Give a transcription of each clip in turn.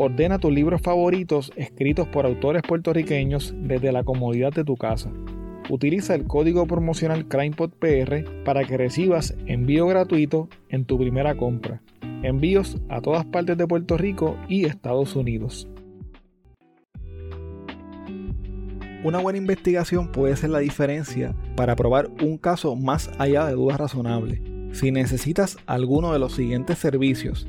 Ordena tus libros favoritos escritos por autores puertorriqueños desde la comodidad de tu casa. Utiliza el código promocional CrimePodPR para que recibas envío gratuito en tu primera compra. Envíos a todas partes de Puerto Rico y Estados Unidos. Una buena investigación puede ser la diferencia para probar un caso más allá de dudas razonables. Si necesitas alguno de los siguientes servicios,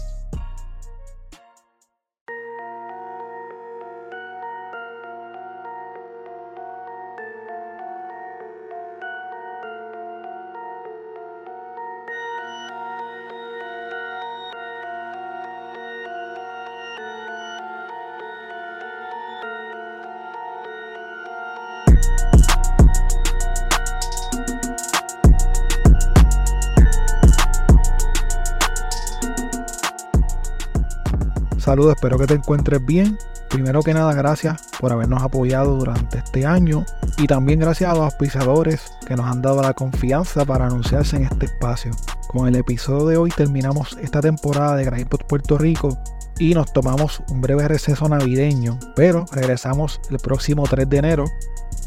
Saludos, espero que te encuentres bien. Primero que nada, gracias por habernos apoyado durante este año y también gracias a los auspiciadores que nos han dado la confianza para anunciarse en este espacio. Con el episodio de hoy terminamos esta temporada de Grindpot Puerto Rico y nos tomamos un breve receso navideño, pero regresamos el próximo 3 de enero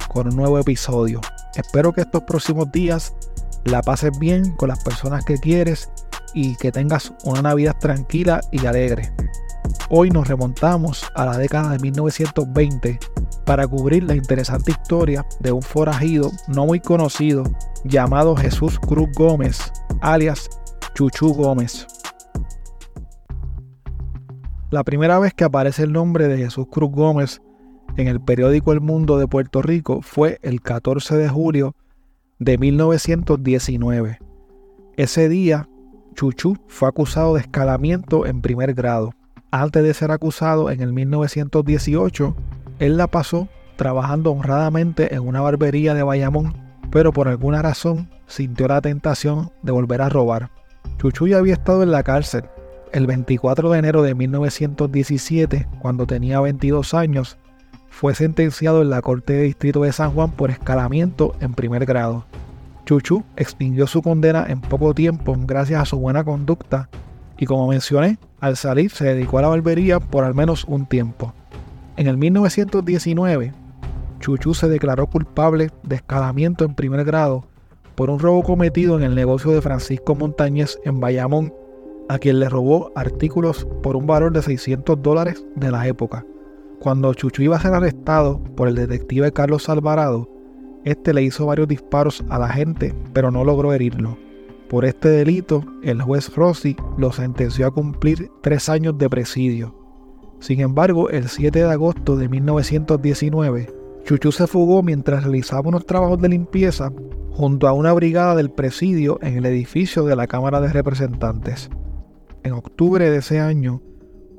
con un nuevo episodio. Espero que estos próximos días la pases bien con las personas que quieres y que tengas una Navidad tranquila y alegre. Hoy nos remontamos a la década de 1920 para cubrir la interesante historia de un forajido no muy conocido llamado Jesús Cruz Gómez, alias Chuchu Gómez. La primera vez que aparece el nombre de Jesús Cruz Gómez en el periódico El Mundo de Puerto Rico fue el 14 de julio de 1919. Ese día, Chuchu fue acusado de escalamiento en primer grado antes de ser acusado en el 1918, él la pasó trabajando honradamente en una barbería de Bayamón, pero por alguna razón sintió la tentación de volver a robar. Chuchuy había estado en la cárcel el 24 de enero de 1917, cuando tenía 22 años, fue sentenciado en la Corte de Distrito de San Juan por escalamiento en primer grado. Chuchu extinguió su condena en poco tiempo gracias a su buena conducta y como mencioné, al salir se dedicó a la barbería por al menos un tiempo. En el 1919, Chuchu se declaró culpable de escalamiento en primer grado por un robo cometido en el negocio de Francisco Montañez en Bayamón, a quien le robó artículos por un valor de 600 dólares de la época. Cuando Chuchu iba a ser arrestado por el detective Carlos Alvarado, este le hizo varios disparos a la gente, pero no logró herirlo. Por este delito, el juez Rossi lo sentenció a cumplir tres años de presidio. Sin embargo, el 7 de agosto de 1919, Chuchu se fugó mientras realizaba unos trabajos de limpieza junto a una brigada del presidio en el edificio de la Cámara de Representantes. En octubre de ese año,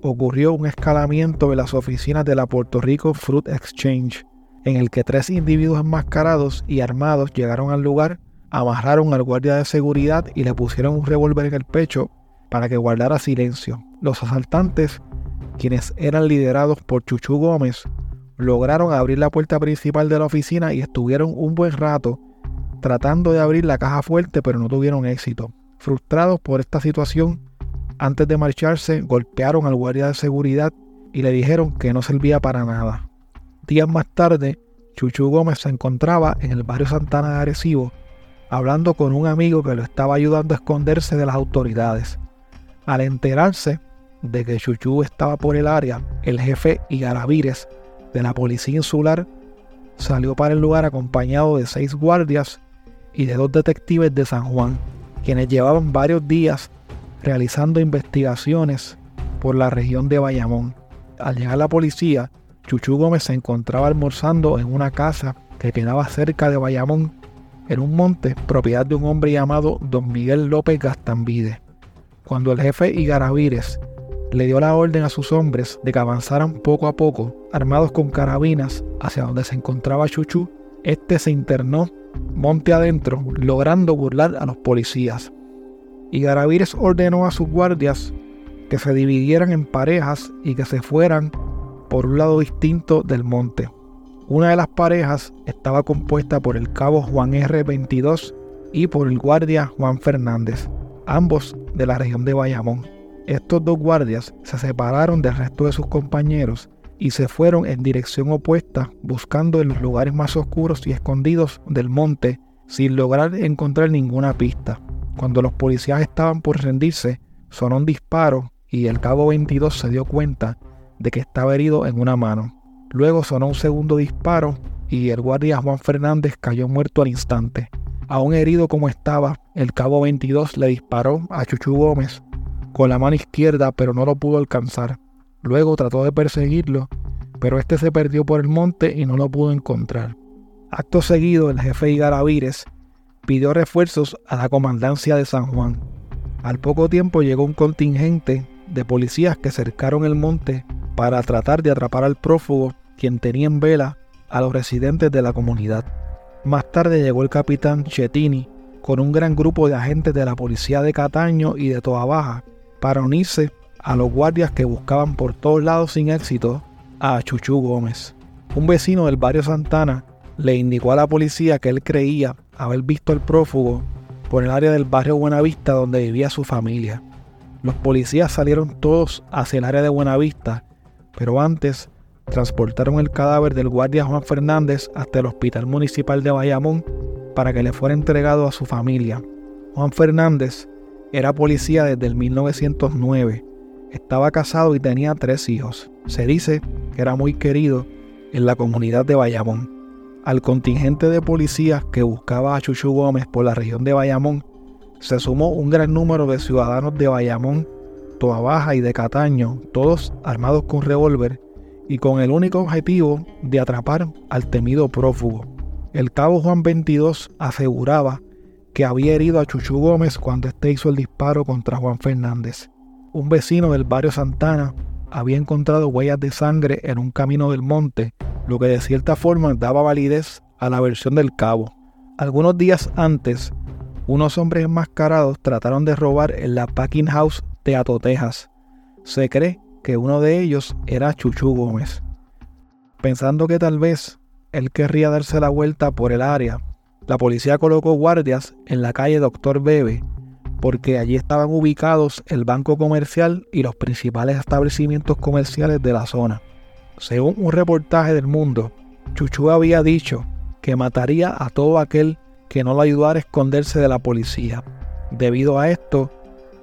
ocurrió un escalamiento de las oficinas de la Puerto Rico Fruit Exchange en el que tres individuos enmascarados y armados llegaron al lugar, amarraron al guardia de seguridad y le pusieron un revólver en el pecho para que guardara silencio. Los asaltantes, quienes eran liderados por Chuchu Gómez, lograron abrir la puerta principal de la oficina y estuvieron un buen rato tratando de abrir la caja fuerte, pero no tuvieron éxito. Frustrados por esta situación, antes de marcharse, golpearon al guardia de seguridad y le dijeron que no servía para nada. Días más tarde, Chuchu Gómez se encontraba en el barrio Santana de Arecibo hablando con un amigo que lo estaba ayudando a esconderse de las autoridades. Al enterarse de que Chuchu estaba por el área, el jefe Igaravírez de la policía insular salió para el lugar acompañado de seis guardias y de dos detectives de San Juan, quienes llevaban varios días realizando investigaciones por la región de Bayamón. Al llegar la policía, Chuchu Gómez se encontraba almorzando en una casa que quedaba cerca de Bayamón, en un monte, propiedad de un hombre llamado Don Miguel López Gastambide. Cuando el jefe Igaravírez le dio la orden a sus hombres de que avanzaran poco a poco, armados con carabinas, hacia donde se encontraba Chuchu, este se internó monte adentro, logrando burlar a los policías. Igaravírez ordenó a sus guardias que se dividieran en parejas y que se fueran por un lado distinto del monte. Una de las parejas estaba compuesta por el cabo Juan R22 y por el guardia Juan Fernández, ambos de la región de Bayamón. Estos dos guardias se separaron del resto de sus compañeros y se fueron en dirección opuesta buscando en los lugares más oscuros y escondidos del monte sin lograr encontrar ninguna pista. Cuando los policías estaban por rendirse, sonó un disparo y el cabo 22 se dio cuenta de que estaba herido en una mano. Luego sonó un segundo disparo y el guardia Juan Fernández cayó muerto al instante. Aún herido como estaba, el cabo 22 le disparó a Chuchu Gómez con la mano izquierda, pero no lo pudo alcanzar. Luego trató de perseguirlo, pero este se perdió por el monte y no lo pudo encontrar. Acto seguido, el jefe Igaravírez pidió refuerzos a la comandancia de San Juan. Al poco tiempo llegó un contingente de policías que cercaron el monte para tratar de atrapar al prófugo, quien tenía en vela a los residentes de la comunidad. Más tarde llegó el capitán Chetini con un gran grupo de agentes de la policía de Cataño y de Toa Baja para unirse a los guardias que buscaban por todos lados sin éxito a Chuchu Gómez. Un vecino del barrio Santana le indicó a la policía que él creía haber visto al prófugo por el área del barrio Buenavista donde vivía su familia. Los policías salieron todos hacia el área de Buenavista, pero antes transportaron el cadáver del guardia Juan Fernández hasta el Hospital Municipal de Bayamón para que le fuera entregado a su familia. Juan Fernández era policía desde el 1909, estaba casado y tenía tres hijos. Se dice que era muy querido en la comunidad de Bayamón. Al contingente de policías que buscaba a Chuchu Gómez por la región de Bayamón, se sumó un gran número de ciudadanos de Bayamón, Toa Baja y de Cataño, todos armados con revólver y con el único objetivo de atrapar al temido prófugo. El cabo Juan 22 aseguraba que había herido a Chuchu Gómez cuando éste hizo el disparo contra Juan Fernández. Un vecino del barrio Santana había encontrado huellas de sangre en un camino del monte, lo que de cierta forma daba validez a la versión del cabo. Algunos días antes, unos hombres enmascarados trataron de robar en la packing house de Atotejas. Se cree que uno de ellos era Chuchu Gómez. Pensando que tal vez él querría darse la vuelta por el área, la policía colocó guardias en la calle Doctor Bebe porque allí estaban ubicados el banco comercial y los principales establecimientos comerciales de la zona. Según un reportaje del mundo, Chuchu había dicho que mataría a todo aquel que no lo ayudara a esconderse de la policía. Debido a esto,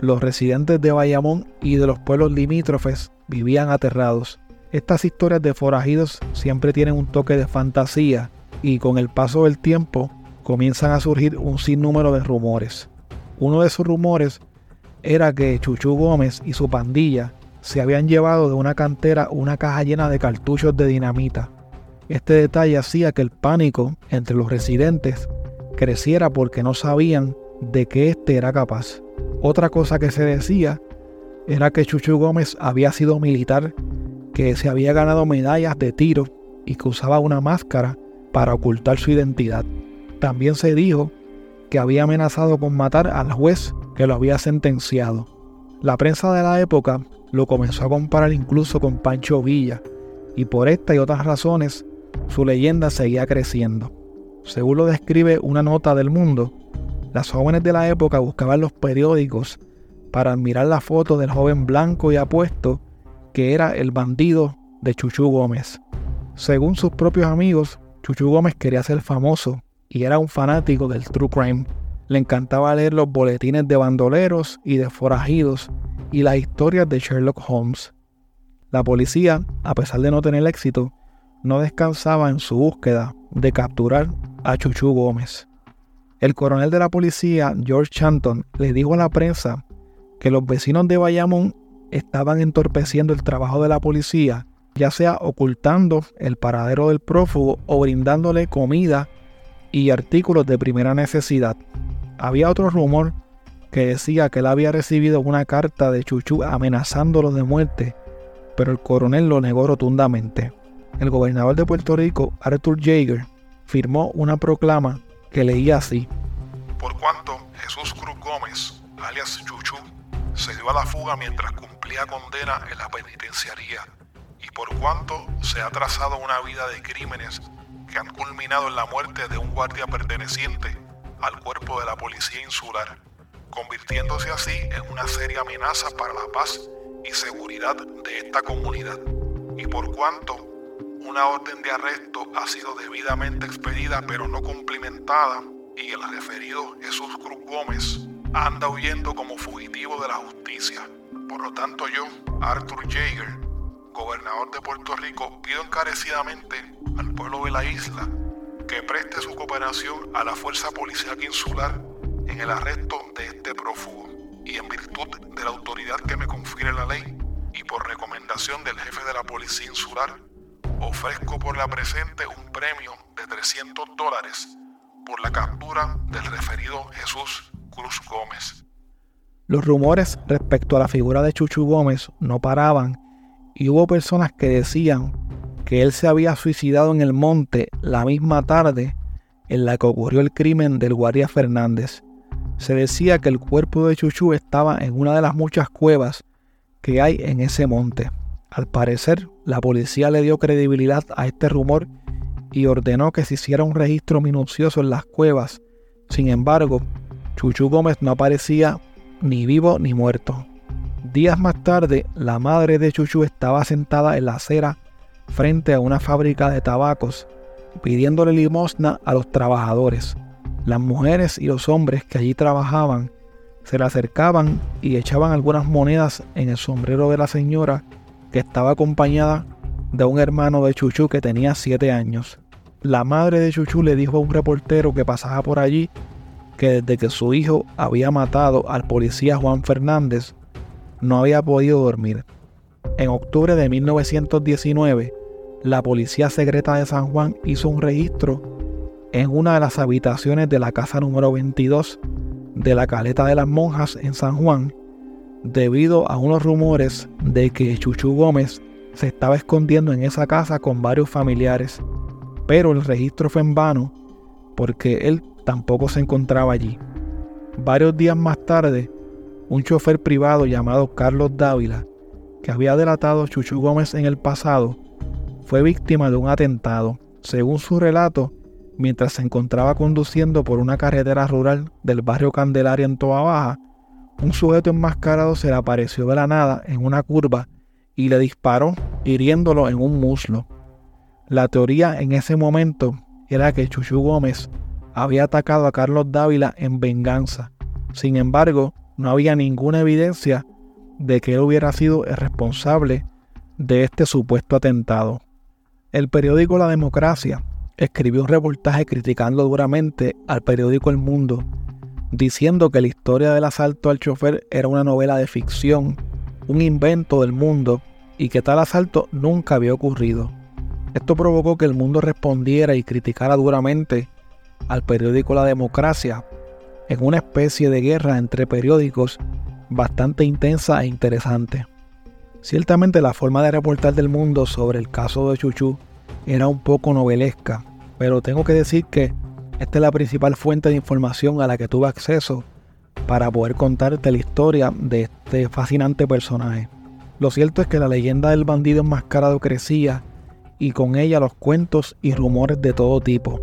los residentes de Bayamón y de los pueblos limítrofes vivían aterrados. Estas historias de forajidos siempre tienen un toque de fantasía y con el paso del tiempo comienzan a surgir un sinnúmero de rumores. Uno de esos rumores era que Chuchu Gómez y su pandilla se habían llevado de una cantera una caja llena de cartuchos de dinamita. Este detalle hacía que el pánico entre los residentes creciera porque no sabían de qué éste era capaz. Otra cosa que se decía era que Chuchu Gómez había sido militar, que se había ganado medallas de tiro y que usaba una máscara para ocultar su identidad. También se dijo que había amenazado con matar al juez que lo había sentenciado. La prensa de la época lo comenzó a comparar incluso con Pancho Villa, y por esta y otras razones su leyenda seguía creciendo. Según lo describe una nota del mundo, las jóvenes de la época buscaban los periódicos para admirar la foto del joven blanco y apuesto que era el bandido de Chuchu Gómez. Según sus propios amigos, Chuchu Gómez quería ser famoso y era un fanático del true crime. Le encantaba leer los boletines de bandoleros y de forajidos y las historias de Sherlock Holmes. La policía, a pesar de no tener éxito, no descansaba en su búsqueda de capturar a Chuchu Gómez. El coronel de la policía, George Chanton, le dijo a la prensa que los vecinos de Bayamón estaban entorpeciendo el trabajo de la policía, ya sea ocultando el paradero del prófugo o brindándole comida y artículos de primera necesidad. Había otro rumor que decía que él había recibido una carta de Chuchu amenazándolo de muerte, pero el coronel lo negó rotundamente. El gobernador de Puerto Rico, Arthur Jaeger, firmó una proclama que leía así. Por cuanto Jesús Cruz Gómez, alias Chuchu, se dio a la fuga mientras cumplía condena en la penitenciaría, y por cuanto se ha trazado una vida de crímenes que han culminado en la muerte de un guardia perteneciente al cuerpo de la policía insular, convirtiéndose así en una seria amenaza para la paz y seguridad de esta comunidad. Y por cuanto una orden de arresto ha sido debidamente expedida pero no cumplimentada y el referido Jesús Cruz Gómez anda huyendo como fugitivo de la justicia. Por lo tanto yo, Arthur Jaeger, gobernador de Puerto Rico, pido encarecidamente al pueblo de la isla que preste su cooperación a la Fuerza Policial Insular en el arresto de este prófugo y en virtud de la autoridad que me confiere la ley y por recomendación del jefe de la Policía Insular, ofrezco por la presente un premio de 300 dólares por la captura del referido Jesús Cruz Gómez. Los rumores respecto a la figura de Chuchu Gómez no paraban y hubo personas que decían que él se había suicidado en el monte la misma tarde en la que ocurrió el crimen del guardia Fernández. Se decía que el cuerpo de Chuchu estaba en una de las muchas cuevas que hay en ese monte. Al parecer, la policía le dio credibilidad a este rumor y ordenó que se hiciera un registro minucioso en las cuevas. Sin embargo, Chuchu Gómez no aparecía ni vivo ni muerto. Días más tarde, la madre de Chuchu estaba sentada en la acera frente a una fábrica de tabacos, pidiéndole limosna a los trabajadores. Las mujeres y los hombres que allí trabajaban se le acercaban y echaban algunas monedas en el sombrero de la señora que estaba acompañada de un hermano de Chuchu que tenía 7 años. La madre de Chuchu le dijo a un reportero que pasaba por allí que desde que su hijo había matado al policía Juan Fernández, no había podido dormir. En octubre de 1919, la Policía Secreta de San Juan hizo un registro en una de las habitaciones de la casa número 22 de la Caleta de las Monjas en San Juan, debido a unos rumores de que Chuchu Gómez se estaba escondiendo en esa casa con varios familiares, pero el registro fue en vano porque él tampoco se encontraba allí. Varios días más tarde, un chofer privado llamado Carlos Dávila, que había delatado a Chuchu Gómez en el pasado, fue víctima de un atentado. Según su relato, mientras se encontraba conduciendo por una carretera rural del barrio Candelaria en Toa Baja, un sujeto enmascarado se le apareció de la nada en una curva y le disparó, hiriéndolo en un muslo. La teoría en ese momento era que Chuchu Gómez había atacado a Carlos Dávila en venganza. Sin embargo, no había ninguna evidencia de que él hubiera sido el responsable de este supuesto atentado. El periódico La Democracia escribió un reportaje criticando duramente al periódico El Mundo, diciendo que la historia del asalto al chofer era una novela de ficción, un invento del mundo y que tal asalto nunca había ocurrido. Esto provocó que el mundo respondiera y criticara duramente al periódico La Democracia en una especie de guerra entre periódicos bastante intensa e interesante. Ciertamente la forma de reportar del mundo sobre el caso de Chuchu era un poco novelesca, pero tengo que decir que esta es la principal fuente de información a la que tuve acceso para poder contarte la historia de este fascinante personaje. Lo cierto es que la leyenda del bandido enmascarado crecía y con ella los cuentos y rumores de todo tipo.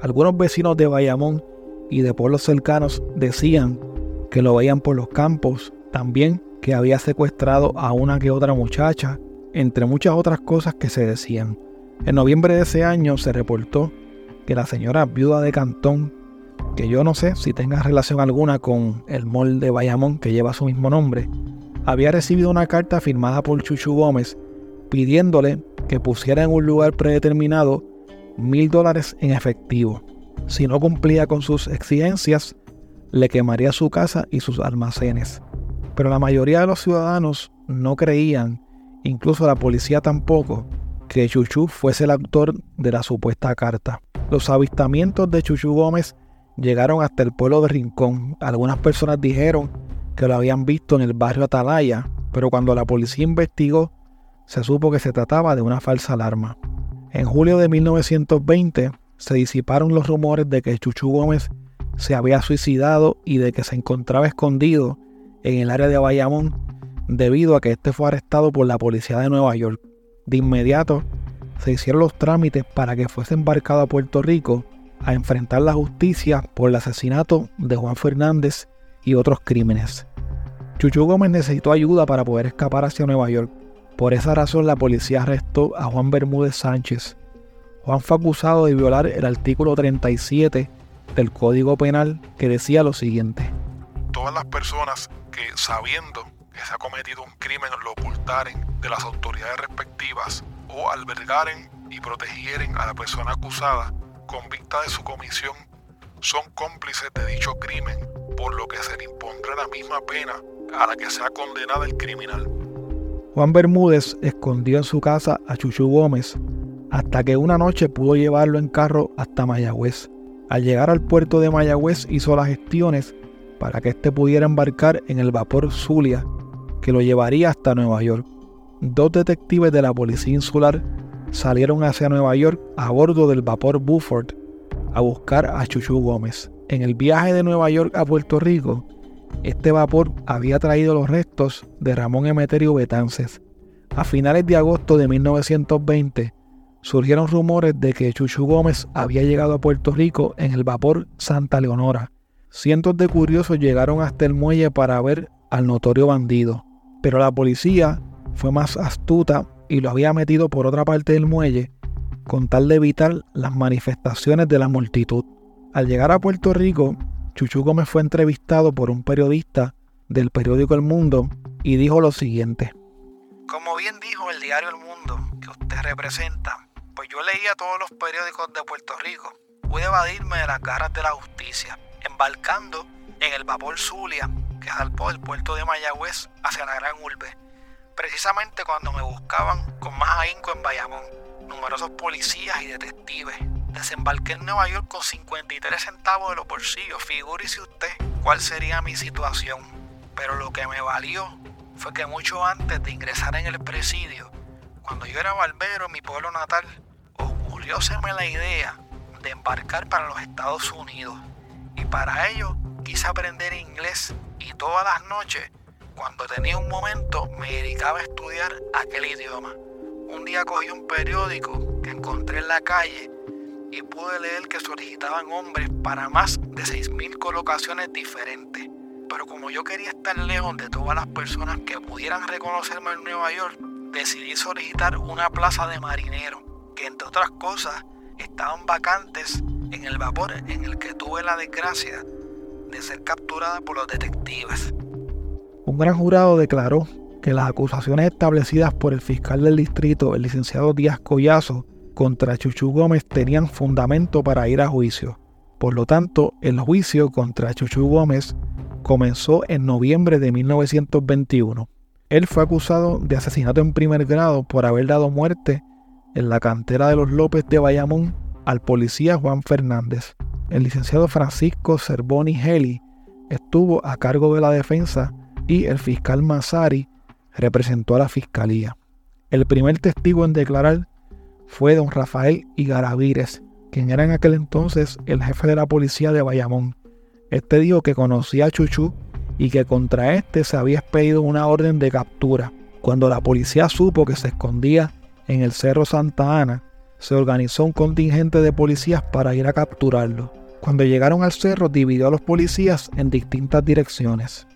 Algunos vecinos de Bayamón y de pueblos cercanos decían que lo veían por los campos, también que había secuestrado a una que otra muchacha, entre muchas otras cosas que se decían. En noviembre de ese año se reportó que la señora viuda de Cantón, que yo no sé si tenga relación alguna con el mall de Bayamón que lleva su mismo nombre, había recibido una carta firmada por Chuchu Gómez pidiéndole que pusiera en un lugar predeterminado mil dólares en efectivo. Si no cumplía con sus exigencias, le quemaría su casa y sus almacenes. Pero la mayoría de los ciudadanos no creían, incluso la policía tampoco, que Chuchu fuese el autor de la supuesta carta. Los avistamientos de Chuchu Gómez llegaron hasta el pueblo de Rincón. Algunas personas dijeron que lo habían visto en el barrio Atalaya, pero cuando la policía investigó, se supo que se trataba de una falsa alarma. En julio de 1920 se disiparon los rumores de que Chuchu Gómez se había suicidado y de que se encontraba escondido en el área de Bayamón debido a que este fue arrestado por la policía de Nueva York. De inmediato se hicieron los trámites para que fuese embarcado a Puerto Rico a enfrentar la justicia por el asesinato de Juan Fernández y otros crímenes. Chuchu Gómez necesitó ayuda para poder escapar hacia Nueva York por esa razón la policía arrestó a Juan Bermúdez Sánchez. Juan fue acusado de violar el artículo 37 del Código Penal que decía lo siguiente. Todas las personas que sabiendo que se ha cometido un crimen lo ocultaren de las autoridades respectivas o albergaren y protegieren a la persona acusada convicta de su comisión son cómplices de dicho crimen, por lo que se le impondrá la misma pena a la que sea condenada el criminal. Juan Bermúdez escondió en su casa a Chuchu Gómez hasta que una noche pudo llevarlo en carro hasta Mayagüez. Al llegar al puerto de Mayagüez hizo las gestiones para que éste pudiera embarcar en el vapor Zulia que lo llevaría hasta Nueva York. Dos detectives de la policía insular salieron hacia Nueva York a bordo del vapor Buford a buscar a Chuchu Gómez. En el viaje de Nueva York a Puerto Rico, este vapor había traído los restos de Ramón Emeterio Betances. A finales de agosto de 1920 surgieron rumores de que Chuchu Gómez había llegado a Puerto Rico en el vapor Santa Leonora. Cientos de curiosos llegaron hasta el muelle para ver al notorio bandido, pero la policía fue más astuta y lo había metido por otra parte del muelle con tal de evitar las manifestaciones de la multitud. Al llegar a Puerto Rico, Chuchu Gómez fue entrevistado por un periodista del periódico El Mundo y dijo lo siguiente. Como bien dijo el diario El Mundo que usted representa, pues yo leía todos los periódicos de Puerto Rico. Pude evadirme de las garras de la justicia, embarcando en el vapor Zulia que salpó del puerto de Mayagüez hacia la gran urbe, precisamente cuando me buscaban con más ahínco en Bayamón, numerosos policías y detectives Desembarqué en Nueva York con 53 centavos de los bolsillos. Figúrese usted cuál sería mi situación. Pero lo que me valió fue que mucho antes de ingresar en el presidio, cuando yo era barbero en mi pueblo natal, ocurrióseme la idea de embarcar para los Estados Unidos. Y para ello quise aprender inglés y todas las noches, cuando tenía un momento, me dedicaba a estudiar aquel idioma. Un día cogí un periódico que encontré en la calle y pude leer que solicitaban hombres para más de 6.000 colocaciones diferentes. Pero como yo quería estar lejos de todas las personas que pudieran reconocerme en Nueva York, decidí solicitar una plaza de marinero, que entre otras cosas estaban vacantes en el vapor en el que tuve la desgracia de ser capturada por los detectives. Un gran jurado declaró que las acusaciones establecidas por el fiscal del distrito, el licenciado Díaz Collazo, contra Chuchu Gómez tenían fundamento para ir a juicio. Por lo tanto, el juicio contra Chuchu Gómez comenzó en noviembre de 1921. Él fue acusado de asesinato en primer grado por haber dado muerte en la cantera de los López de Bayamón al policía Juan Fernández. El licenciado Francisco Cervoni Heli estuvo a cargo de la defensa y el fiscal Massari representó a la fiscalía. El primer testigo en declarar fue don Rafael Igaravírez, quien era en aquel entonces el jefe de la policía de Bayamón. Este dijo que conocía a Chuchu y que contra este se había expedido una orden de captura. Cuando la policía supo que se escondía en el Cerro Santa Ana, se organizó un contingente de policías para ir a capturarlo. Cuando llegaron al cerro, dividió a los policías en distintas direcciones.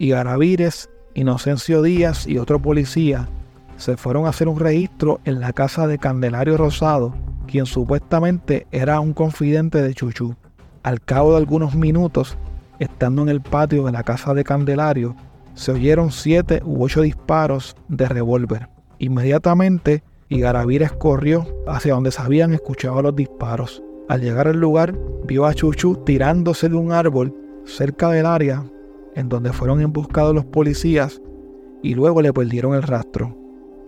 Y Garavírez, Inocencio Díaz y otro policía se fueron a hacer un registro en la casa de Candelario Rosado, quien supuestamente era un confidente de Chuchu. Al cabo de algunos minutos, estando en el patio de la casa de Candelario, se oyeron siete u ocho disparos de revólver. Inmediatamente, Igaravírez corrió hacia donde se habían escuchado los disparos. Al llegar al lugar, vio a Chuchu tirándose de un árbol cerca del área en donde fueron emboscados los policías y luego le perdieron el rastro.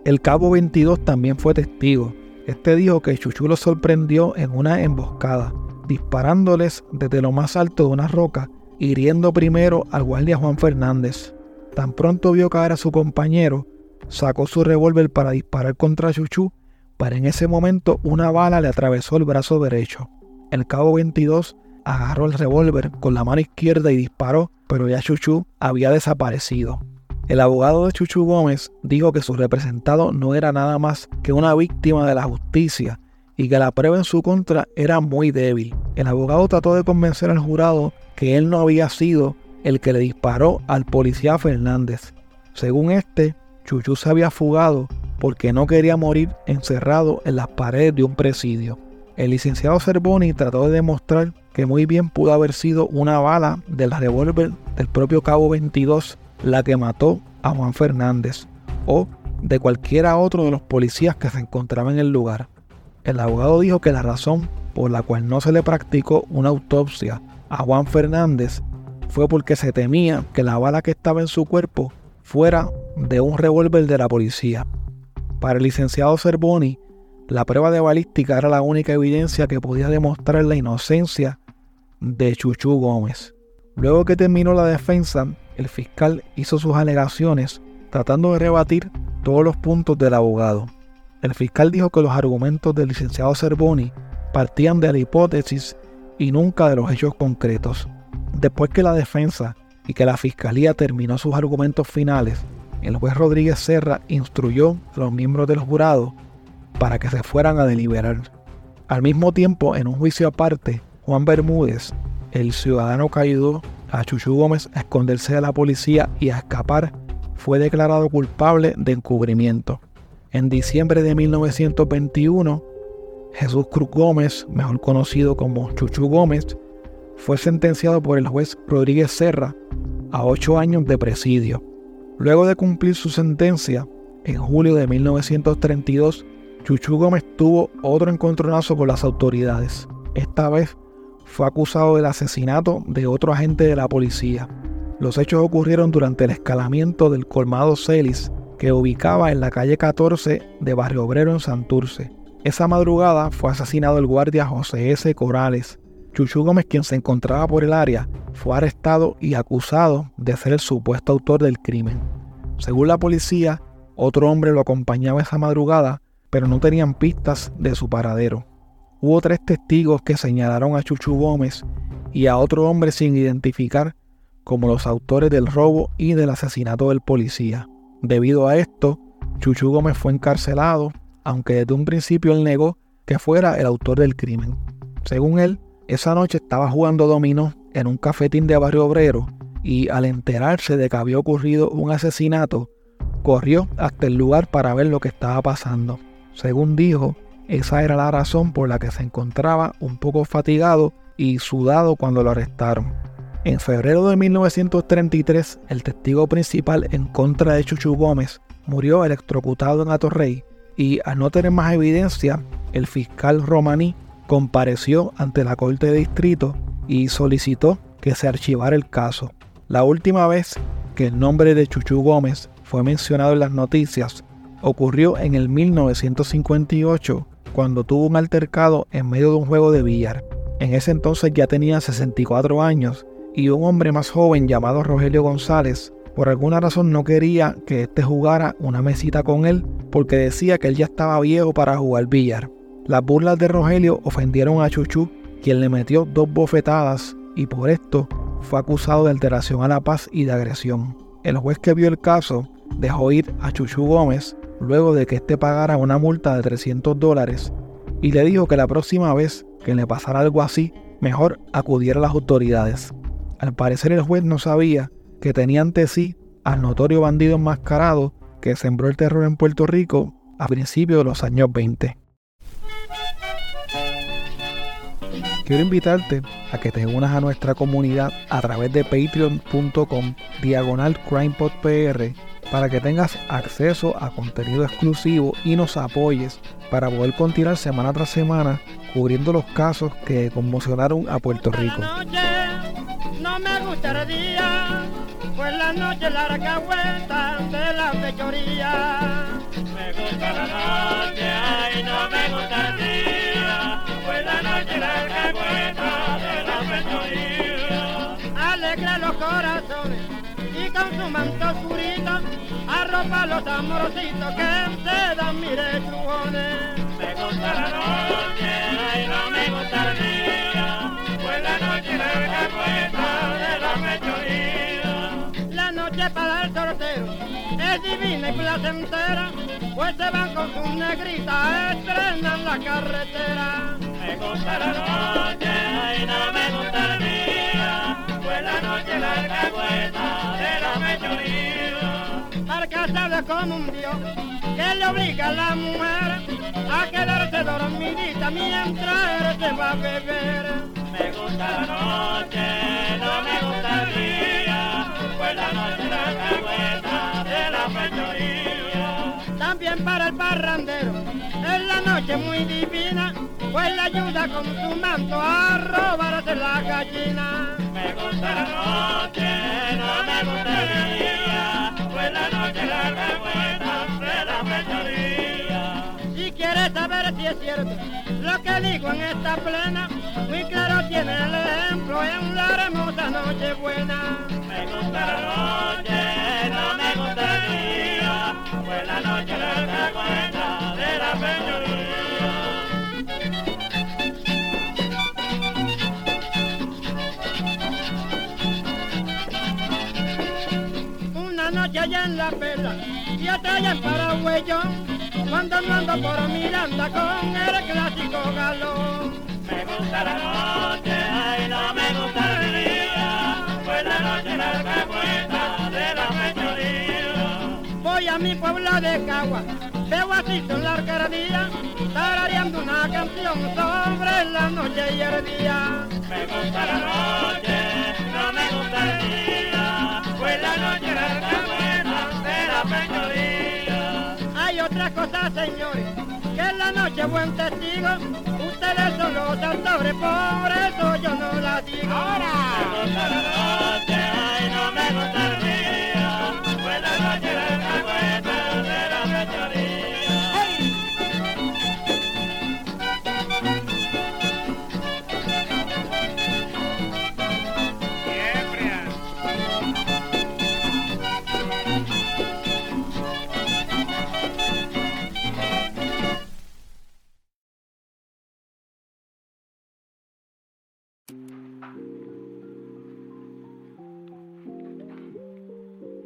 El cabo 22 también fue testigo. Este dijo que Chuchu lo sorprendió en una emboscada, disparándoles desde lo más alto de una roca, hiriendo primero al guardia Juan Fernández. Tan pronto vio caer a su compañero, sacó su revólver para disparar contra Chuchu, pero en ese momento una bala le atravesó el brazo derecho. El cabo 22 agarró el revólver con la mano izquierda y disparó, pero ya Chuchu había desaparecido. El abogado de Chuchu Gómez dijo que su representado no era nada más que una víctima de la justicia y que la prueba en su contra era muy débil. El abogado trató de convencer al jurado que él no había sido el que le disparó al policía Fernández. Según este, Chuchu se había fugado porque no quería morir encerrado en las paredes de un presidio. El licenciado Cervoni trató de demostrar que muy bien pudo haber sido una bala del revólver del propio Cabo 22 la que mató a Juan Fernández o de cualquiera otro de los policías que se encontraba en el lugar. El abogado dijo que la razón por la cual no se le practicó una autopsia a Juan Fernández fue porque se temía que la bala que estaba en su cuerpo fuera de un revólver de la policía. Para el licenciado Cervoni, la prueba de balística era la única evidencia que podía demostrar la inocencia de Chuchu Gómez. Luego que terminó la defensa, el fiscal hizo sus alegaciones tratando de rebatir todos los puntos del abogado. El fiscal dijo que los argumentos del licenciado Cervoni partían de la hipótesis y nunca de los hechos concretos. Después que la defensa y que la fiscalía terminó sus argumentos finales, el juez Rodríguez Serra instruyó a los miembros del jurado para que se fueran a deliberar. Al mismo tiempo, en un juicio aparte, Juan Bermúdez, el ciudadano ayudó a Chuchu Gómez a esconderse de la policía y a escapar, fue declarado culpable de encubrimiento. En diciembre de 1921, Jesús Cruz Gómez, mejor conocido como Chuchu Gómez, fue sentenciado por el juez Rodríguez Serra a ocho años de presidio. Luego de cumplir su sentencia, en julio de 1932, Chuchu Gómez tuvo otro encontronazo con las autoridades. Esta vez fue acusado del asesinato de otro agente de la policía. Los hechos ocurrieron durante el escalamiento del colmado Celis, que ubicaba en la calle 14 de Barrio Obrero en Santurce. Esa madrugada fue asesinado el guardia José S. Corales. Chuchu Gómez, quien se encontraba por el área, fue arrestado y acusado de ser el supuesto autor del crimen. Según la policía, otro hombre lo acompañaba esa madrugada, pero no tenían pistas de su paradero. Hubo tres testigos que señalaron a Chuchu Gómez y a otro hombre sin identificar como los autores del robo y del asesinato del policía. Debido a esto, Chuchu Gómez fue encarcelado, aunque desde un principio él negó que fuera el autor del crimen. Según él, esa noche estaba jugando dominó en un cafetín de barrio obrero y al enterarse de que había ocurrido un asesinato, corrió hasta el lugar para ver lo que estaba pasando. Según dijo, esa era la razón por la que se encontraba un poco fatigado y sudado cuando lo arrestaron. En febrero de 1933, el testigo principal en contra de Chuchu Gómez murió electrocutado en Atorrey y al no tener más evidencia, el fiscal romaní compareció ante la Corte de Distrito y solicitó que se archivara el caso. La última vez que el nombre de Chuchu Gómez fue mencionado en las noticias ocurrió en el 1958 cuando tuvo un altercado en medio de un juego de billar. En ese entonces ya tenía 64 años y un hombre más joven llamado Rogelio González Por alguna razón no quería que éste jugara una mesita con él porque decía que él ya estaba viejo para jugar billar. Las burlas de Rogelio ofendieron a Chuchu, quien le metió dos bofetadas y por esto fue acusado de alteración a la paz y de agresión. El juez que vio el caso dejó ir a Chuchu Gómez luego de que éste pagara una multa de 300 dólares y le dijo que la próxima vez que le pasara algo así, mejor acudiera a las autoridades. Al parecer el juez no sabía que tenía ante sí al notorio bandido enmascarado que sembró el terror en Puerto Rico a principios de los años 20. Quiero invitarte a que te unas a nuestra comunidad a través de patreon.com diagonal crimepodpr para que tengas acceso a contenido exclusivo y nos apoyes para poder continuar semana tras semana cubriendo los casos que conmocionaron a Puerto Rico. No me gusta el día, pues la noche larga vuelta de la fechoría. Me gusta la noche, ay, no me gusta el día, pues la noche larga vuelta de la fechoría. Alegra los corazones con su manto oscurito arropa los amorositos que se dan mire chujones. Me gusta la noche, ay, no me gusta el día, pues la noche larga vuelta de la fechoría. La noche para el sorteo es divina y placentera, pues se van con sus negritas, estrenan la carretera. Me gusta la noche, ay, no me gusta el día, pues la vuelta de la. Para casarse con un dios que le obliga a la mujer a quedarse dormidita mientras se va a beber. Me gusta la noche, no me gusta el día, pues la noche larga vuelta de la fechoría. También para el parrandero, es la noche muy divina, pues la ayuda con su manto a robarse la gallina. Me gusta la noche, no me gusta el día, pues la noche larga vuelta de la fechoría. Si quieres saber si es cierto lo que digo en esta plena, muy claro tiene el ejemplo en la hermosa noche buena. Me gusta la noche, no me gusta el día, pues la noche larga vuelta de la fechoría. En la perla y otra allá en Paraguayón, cuando no ando por Miranda con el clásico galón. Me gusta la noche, ay, no me gusta el día, pues la noche larga vuelta de la fechoría. Voy a mi pueblo de Cagua, veo así son la alcaldía, tarareando una canción sobre la noche y el día. Me gusta la noche, no me gusta el día, otra cosa, señores, que en la noche buen testigo, ustedes son los autores, por eso yo no la digo. Ahora. Me gusta la noche, ay, no me gusta el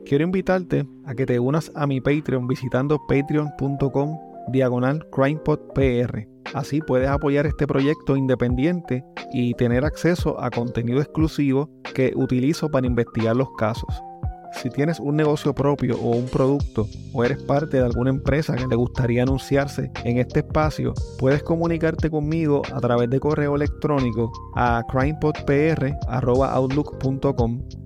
Quiero invitarte a que te unas a mi Patreon visitando patreon.com diagonal crimepodpr. Así puedes apoyar este proyecto independiente y tener acceso a contenido exclusivo que utilizo para investigar los casos. Si tienes un negocio propio o un producto o eres parte de alguna empresa que te gustaría anunciarse en este espacio, puedes comunicarte conmigo a través de correo electrónico a crimepodpr.outlook.com